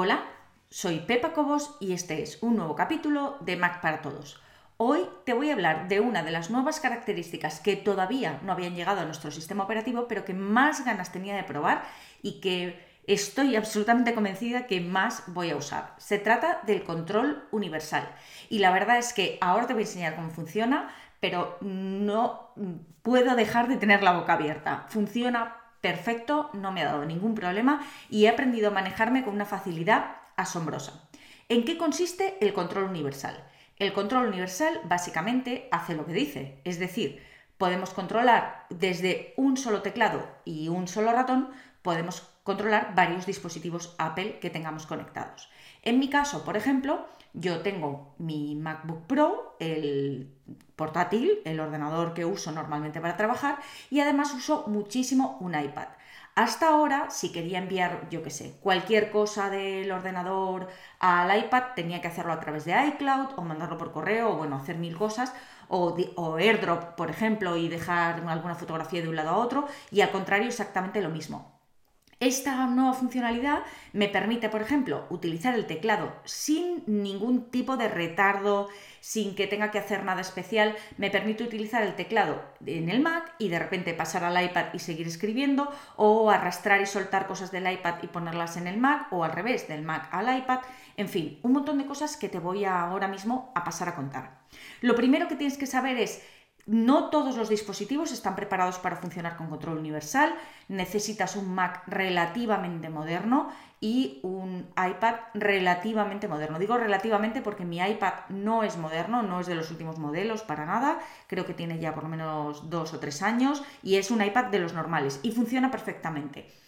Hola, soy Pepa Cobos y este es un nuevo capítulo de Mac para Todos. Hoy te voy a hablar de una de las nuevas características que todavía no habían llegado a nuestro sistema operativo, pero que más ganas tenía de probar y que estoy absolutamente convencida que más voy a usar. Se trata del control universal. Y la verdad es que ahora te voy a enseñar cómo funciona, pero no puedo dejar de tener la boca abierta. Funciona perfecto, no me ha dado ningún problema y he aprendido a manejarme con una facilidad asombrosa. ¿En qué consiste el control universal? El control universal básicamente hace lo que dice, es decir, podemos controlar desde un solo teclado y un solo ratón, podemos controlar varios dispositivos Apple que tengamos conectados. En mi caso, por ejemplo, yo tengo mi MacBook Pro, el portátil, el ordenador que uso normalmente para trabajar, y además uso muchísimo un iPad. Hasta ahora, si quería enviar, yo qué sé, cualquier cosa del ordenador al iPad, tenía que hacerlo a través de iCloud o mandarlo por correo o, bueno, hacer mil cosas, o, o, AirDrop, por ejemplo, y dejar alguna fotografía de un lado a otro, y al contrario, exactamente lo mismo. Esta nueva funcionalidad me permite, por ejemplo, utilizar el teclado sin ningún tipo de retardo, sin que tenga que hacer nada especial. Me permite utilizar el teclado en el Mac y de repente pasar al iPad y seguir escribiendo, o arrastrar y soltar cosas del iPad y ponerlas en el Mac, o al revés, del Mac al iPad. En fin, un montón de cosas que te voy ahora mismo a pasar a contar. Lo primero que tienes que saber es no todos los dispositivos están preparados para funcionar con control universal. Necesitas un Mac relativamente moderno y un iPad relativamente moderno. Digo relativamente porque mi iPad no es moderno, no es de los últimos modelos para nada. Creo que tiene ya por lo menos dos o tres años y es un iPad de los normales y funciona perfectamente.